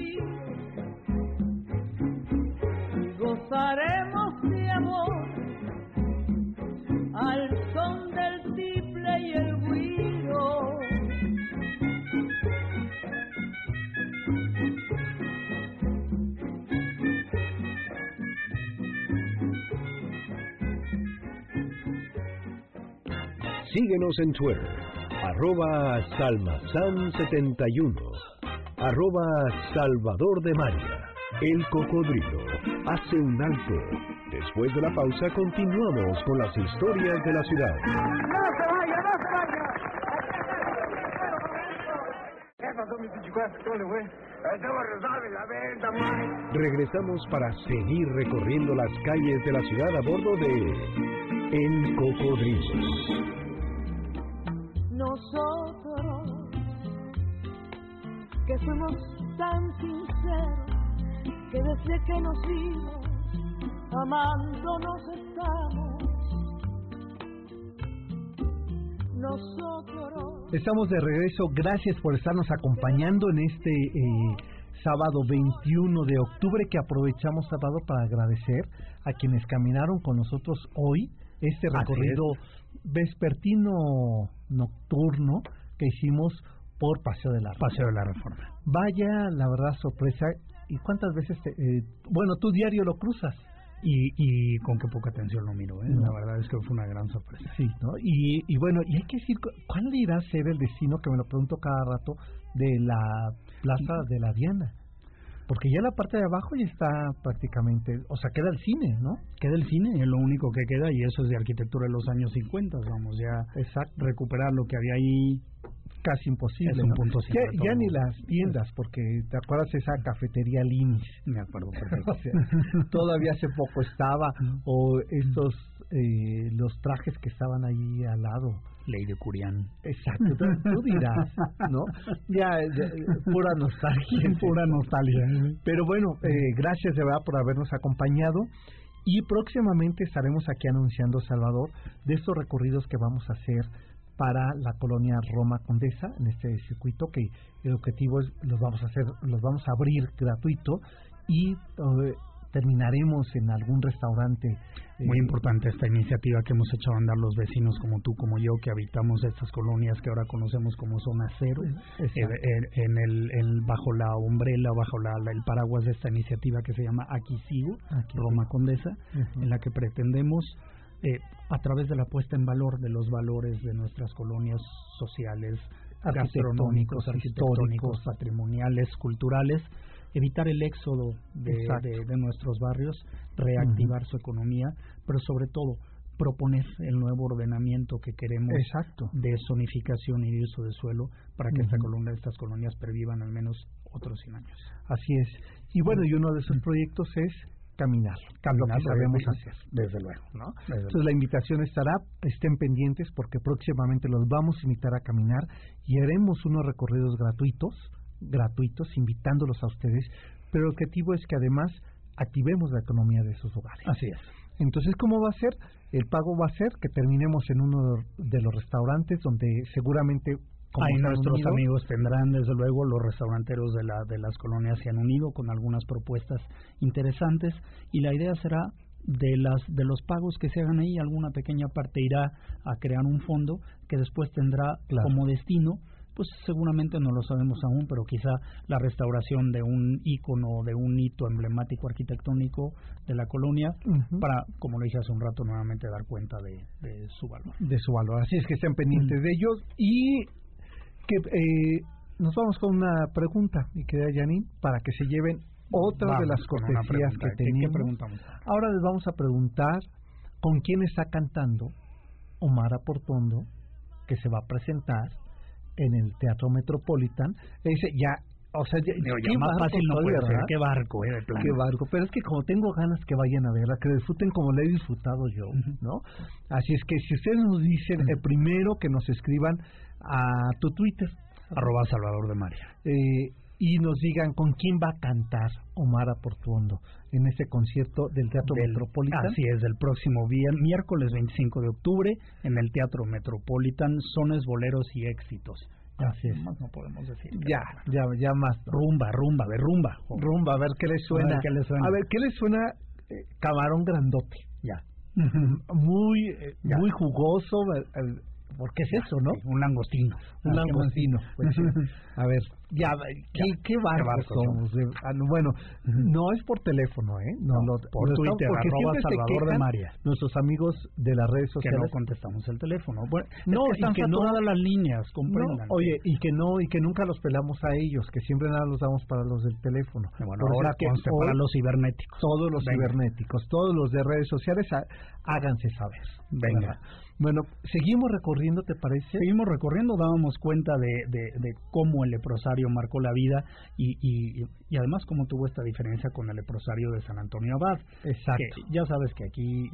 Síguenos en Twitter, arroba salmazan71, arroba salvador de María. El cocodrilo hace un alto. Después de la pausa continuamos con las historias de la ciudad. ¡No se vaya, no se vaya! ¿Qué pasó, mi pichicuazo? ¿Cómo le fue? Estamos resolviendo la venta, man. Regresamos para seguir recorriendo las calles de la ciudad a bordo de El Cocodrilo. Nosotros, que somos tan sinceros, que desde que nos vimos, amándonos estamos. Nosotros. Estamos de regreso. Gracias por estarnos acompañando en este eh, sábado 21 de octubre que aprovechamos sábado para agradecer a quienes caminaron con nosotros hoy este recorrido vespertino nocturno que hicimos por Paseo de la Reforma. Paseo de la Reforma. Vaya, la verdad, sorpresa. ¿Y cuántas veces te, eh, bueno, tú diario lo cruzas? Y, y con qué poca atención lo miro, ¿eh? No. La verdad es que fue una gran sorpresa. Sí, ¿no? Y, y bueno, y hay que decir, cu- ¿cuál irá a ser el destino, que me lo pregunto cada rato, de la Plaza de la Diana? Porque ya la parte de abajo ya está prácticamente, o sea, queda el cine, ¿no? Queda el cine, es lo único que queda y eso es de arquitectura de los años 50, vamos, ya Exacto. recuperar lo que había ahí. Casi imposible. Es un punto ya, ni las tiendas, porque te acuerdas esa cafetería Linis. Me acuerdo perfecto. [laughs] O sea, todavía hace poco estaba, o estos, eh, los trajes que estaban ahí al lado. Ley de Curián. Exacto, tú, dirás, ¿no? Ya, ya, pura nostalgia. [laughs] Pura nostalgia. Pero bueno, eh, gracias de verdad por habernos acompañado y próximamente estaremos aquí anunciando, Salvador, de estos recorridos que vamos a hacer para la colonia Roma Condesa en este circuito que el objetivo es los vamos a hacer los vamos a abrir gratuito y eh, terminaremos en algún restaurante eh, Muy importante esta iniciativa que hemos hecho a andar los vecinos como tú, como yo, que habitamos estas colonias que ahora conocemos como zona cero, eh, en, en el, en- bajo la umbrela, bajo la, la- el paraguas de esta iniciativa que se llama Aquí Sigo, Aquí Roma Condesa, en la que pretendemos, eh, a través de la puesta en valor de los valores de nuestras colonias sociales, gastronómicos, arquitectónicos, patrimoniales, culturales, evitar el éxodo de, Exacto. de- de nuestros barrios, reactivar su economía, pero sobre todo proponer el nuevo ordenamiento que queremos Exacto. de zonificación y de uso de suelo para que esta Ujú. colonia, estas colonias pervivan al menos otros 100 años. Así es. Y bueno, y uno de esos proyectos es caminar, Caminar, lo que sabemos desde- hacer. Desde luego. ¿no? Desde Entonces la invitación estará, estén pendientes porque próximamente los vamos a invitar a caminar y haremos unos recorridos gratuitos, gratuitos, invitándolos a ustedes, pero el objetivo es que además activemos la economía de esos lugares. Así es. Entonces, ¿cómo va a ser? El pago va a ser que terminemos en uno de los restaurantes donde seguramente como Ahí nuestros unido, amigos tendrán, desde luego, los restauranteros de, la, de las colonias se han unido con algunas propuestas interesantes y la idea será de las de los pagos que se hagan ahí, alguna pequeña parte irá a crear un fondo que después tendrá Claro. como destino, pues seguramente no lo sabemos aún, pero quizá la restauración de un ícono, de un hito emblemático arquitectónico de la colonia, para, como lo dije hace un rato, nuevamente dar cuenta de, de su valor. de su valor. Así es que estén pendientes de ellos y que eh, nos vamos con una pregunta, mi querida Janine, para que se lleven otra de las cortesías que ¿Qué- qué teníamos. preguntamos? Ahora les vamos a preguntar con quién está cantando Omar Aportondo, que se va a presentar en el Teatro Metropolitan. Ese ya, o sea, ya, Digo, ya más fácil no puede ser. Qué barco, eh, de plano. Qué barco, pero es que como tengo ganas que vayan a verla, que disfruten como la he disfrutado yo, ¿no? Así es que si ustedes nos dicen, el primero que nos escriban a tu Twitter Arroba Salvador de María. eh, y nos digan con quién va a cantar Omar Aportuondo en ese concierto del Teatro Del- Metropolitan. Así es, del próximo miércoles 25 de octubre en el Teatro Metropolitan, Sones, Boleros y Éxitos. Ya, Así es. más no podemos decir. Ya, ya, ya más. Rumba, rumba, de rumba. Rumba, a ver qué les suena. A ver qué les suena. A ver, ¿qué les suena? eh, camarón grandote. Ya. [laughs] Muy, eh, Ya. muy jugoso. Porque es eso, ¿no? Un langostino. Un langostino. pues. [laughs] A ver, Ya, ¿qué, qué barcos somos? Ah, no, bueno, no es por teléfono, ¿eh? No, No, por Twitter, arroba Salvador de María. Nuestros amigos de las redes que no sociales. contestamos el teléfono. Bueno, No, y están que no- saturadas las líneas, No, comprendan. oye, y que no, y que nunca los pelamos a ellos, que siempre nada los damos para los del teléfono. bueno, Por ahora es que para los cibernéticos. todos los Venga. cibernéticos, todos los de redes sociales, há- háganse saber. Venga. ¿verdad? Bueno, seguimos recorriendo, ¿te parece? Seguimos recorriendo, dábamos cuenta de, de, de cómo el leprosario marcó la vida y, y, y además cómo tuvo esta diferencia con el leprosario de San Antonio Abad. Exacto. Que ya sabes que aquí,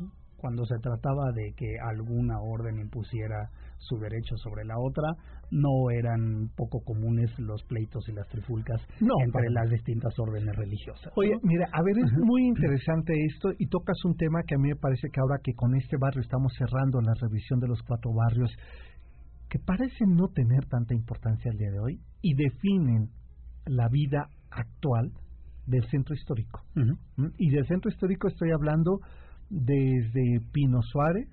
cuando se trataba de que alguna orden impusiera su derecho sobre la otra, no eran poco comunes los pleitos y las trifulcas No, entre las distintas órdenes religiosas. Oye, ¿no? mira, a ver, es muy interesante esto y tocas un tema que a mí me parece que ahora que con este barrio estamos cerrando la revisión de los cuatro barrios, que parecen no tener tanta importancia al día de hoy y definen la vida actual del centro histórico. Ujú. ¿m? Y del centro histórico estoy hablando desde Pino Suárez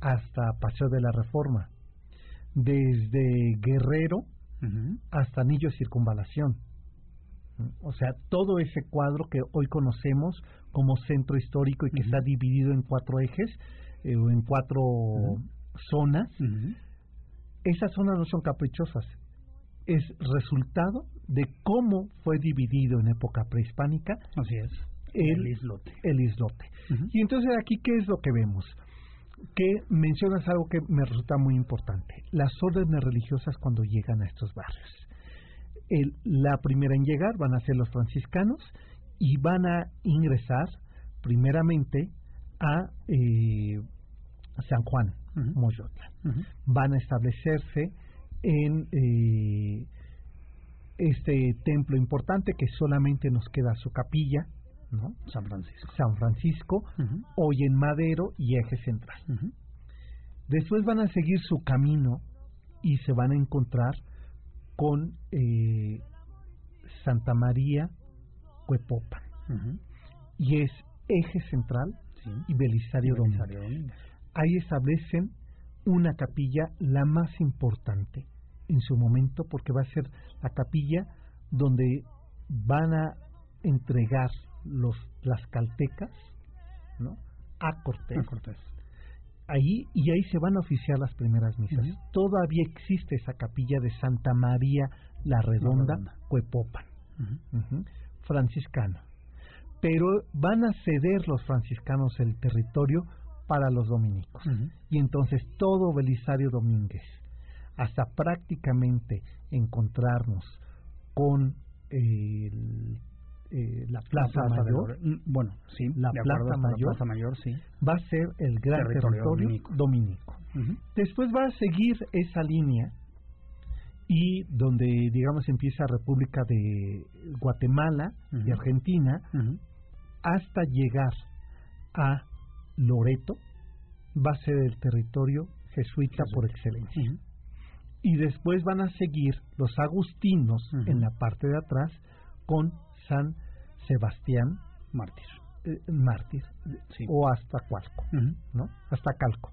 hasta Paseo de la Reforma, desde Guerrero hasta Anillo Circunvalación. O sea, todo ese cuadro que hoy conocemos como centro histórico y que está dividido en cuatro ejes eh, o en cuatro zonas, esas zonas no son caprichosas. Es resultado de cómo fue dividido en época prehispánica Así es. El- el islote. el islote. Y entonces aquí, ¿qué es lo que vemos? Que mencionas algo que me resulta muy importante. Las órdenes religiosas cuando llegan a estos barrios. El- la primera en llegar van a ser los franciscanos y van a ingresar primeramente a eh, San Juan. Ujú. Van a establecerse en eh, este templo importante que solamente nos queda su capilla, ¿no? San Francisco. San Francisco, hoy en Madero y Eje Central. Después van a seguir su camino y se van a encontrar con eh, Santa María Cuepopan. Ujú. Y es Eje Central Sí. y Belisario. Belisario Domínguez. Ahí establecen una capilla la más importante en su momento porque va a ser la capilla donde van a entregar los las caltecas ¿no? a Cortés A Cortés. ahí y ahí se van a oficiar las primeras misas. Todavía existe esa capilla de Santa María la Redonda, Redonda. Cuepopan, Ujú. ujú, franciscano. Pero van a ceder los franciscanos el territorio para los dominicos. Y entonces todo Belisario Domínguez, hasta prácticamente encontrarnos con el, eh, la Plaza, Mayor, Mm, Bueno, sí. La Plaza la Mayor. Plaza Mayor, sí. va a ser el gran Territorio territorio, dominico. Después va a seguir esa línea y donde, digamos, empieza República de Guatemala y Ujú. Argentina, hasta llegar a Loreto, va a ser el territorio jesuita por excelencia. Y después van a seguir los agustinos en la parte de atrás con San Sebastián Mártir. eh, mártir Sí. o hasta Cualco. ¿no? Hasta Calco.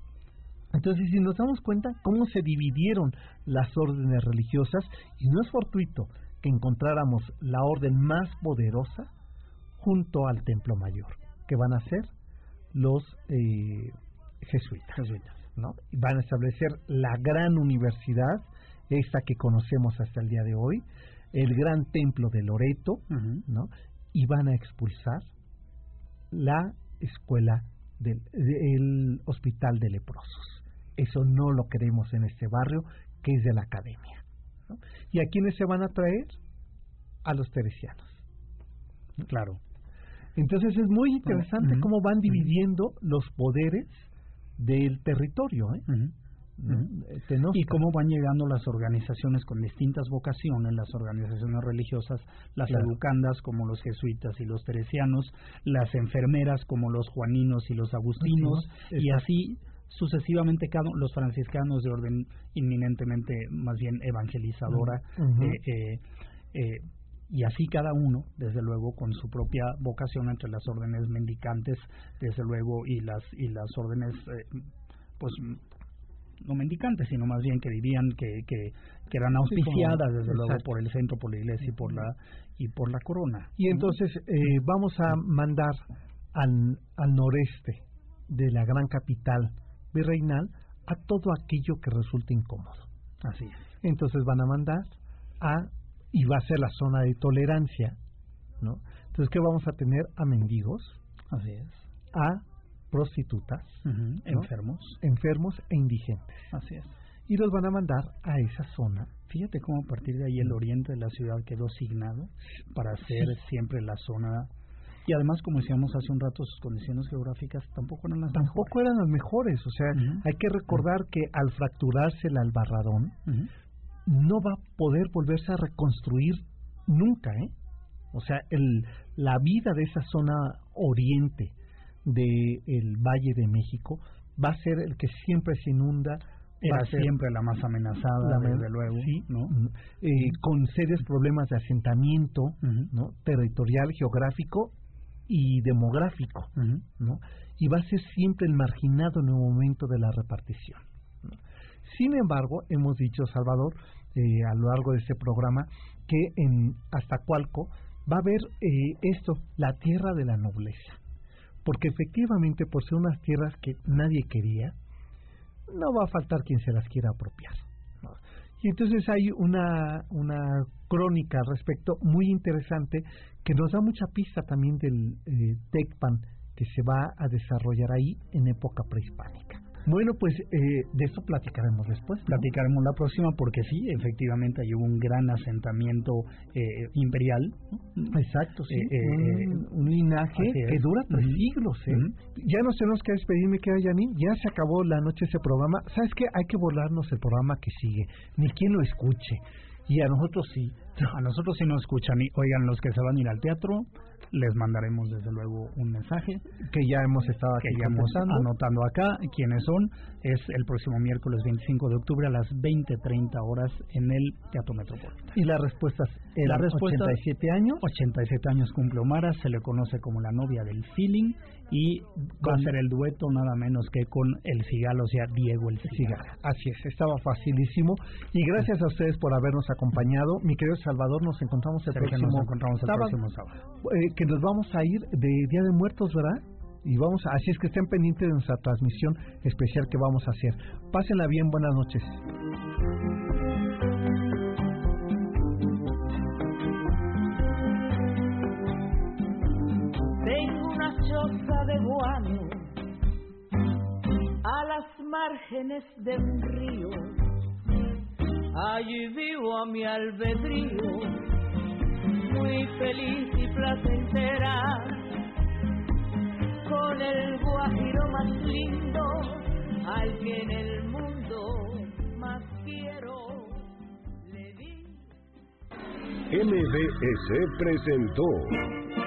Entonces, si nos damos cuenta cómo se dividieron las órdenes religiosas, y no es fortuito que encontráramos la orden más poderosa junto al Templo Mayor, que van a ser los eh, jesuitas, Jesuitas. ¿no? Y van a establecer la gran universidad, esta que conocemos hasta el día de hoy, el gran templo de Loreto. ¿no? Y van a expulsar la escuela del el hospital de leprosos. Eso no lo queremos en este barrio, que es de la academia. ¿no? ¿Y a quiénes se van a traer? A los teresianos. Claro. Entonces es muy interesante cómo van dividiendo los poderes del territorio. ¿eh? Eh. Y cómo van llegando las organizaciones con distintas vocaciones, las organizaciones religiosas, las Claro. educandas como los jesuitas y los teresianos, las enfermeras como los juaninos y los agustinos, y así sucesivamente cada los franciscanos de orden inminentemente más bien evangelizadora, Ujú. eh, eh, eh, y así cada uno, desde luego, con su propia vocación entre las órdenes mendicantes, desde luego, y las y las órdenes, pues no mendicantes, sino más bien que vivían, que, que, que eran auspiciadas, desde luego, por el centro, por la iglesia y por la, y por la corona. Y entonces eh, vamos a mandar al, al noreste de la gran capital virreinal a todo aquello que resulte incómodo. Así es. Entonces van a mandar a, y va a ser la zona de tolerancia, ¿no? Entonces, ¿qué vamos a tener? A mendigos, Así es. a prostitutas, Enfermos. enfermos e indigentes. Así es. Y los van a mandar a esa zona. Fíjate cómo a partir de ahí el oriente de la ciudad quedó asignado para ser siempre la zona. Y además, como decíamos hace un rato, sus condiciones geográficas tampoco eran las Tampoco eran las mejores, o sea, hay que recordar que al fracturarse el albarradón, mejores. no va a poder volverse a reconstruir nunca, ¿eh? O sea, el, la vida de esa zona oriente del Valle de México va a ser el que siempre se inunda. Era siempre la más amenazada, la desde men- luego. sí, ¿no? mm, eh, con serios problemas de asentamiento. Territorial, geográfico y demográfico. Y va a ser siempre el marginado en el momento de la repartición. ¿no? Sin embargo, hemos dicho, Salvador, eh, a lo largo de este programa, que en Aztacualco va a haber eh, esto, la tierra de la nobleza. Porque efectivamente, por ser unas tierras que nadie quería, no va a faltar quien se las quiera apropiar. Y entonces hay una, una crónica al respecto muy interesante que nos da mucha pista también del eh, Tecpan que se va a desarrollar ahí en época prehispánica. Bueno, pues eh, de eso platicaremos después. ¿no? Platicaremos la próxima porque sí, efectivamente hay un gran asentamiento eh, imperial. ¿no? Exacto, sí. Eh, eh, un, un linaje que dura tres siglos. ¿eh? Ujú. Ya nos tenemos que despedir, mi querida Janine. Ya se acabó la noche ese programa. ¿Sabes qué? Hay que volarnos el programa que sigue. Ni quien lo escuche. Y a nosotros sí. A nosotros si nos escuchan y oigan los que se van a ir al teatro, les mandaremos desde luego un mensaje Que ya hemos estado que aquí ya hemos anotando acá quiénes son. Es el próximo miércoles 25 de octubre a las 20.30 horas en el Teatro Metropolitano. Y las respuestas eran La respuesta- 87 años. 87 años cumple Omara, se le conoce como la novia del feeling y va a ser el dueto nada menos que con el Cigala, o sea, Diego el Cigala. Así es, estaba facilísimo. Y gracias a ustedes por habernos acompañado. Mi querido Salvador, nos encontramos el próximo nos encontramos el sábado. próximo sábado. Eh, que nos vamos a ir de Día de Muertos, ¿verdad? Y vamos, a- así es que estén pendientes de nuestra transmisión especial que vamos a hacer. Pásenla bien, buenas noches. Choza de guano a las márgenes de un río. Allí vivo a mi albedrío, muy feliz y placentera, con el guajiro más lindo, al que en el mundo más quiero. Le di MBS presentó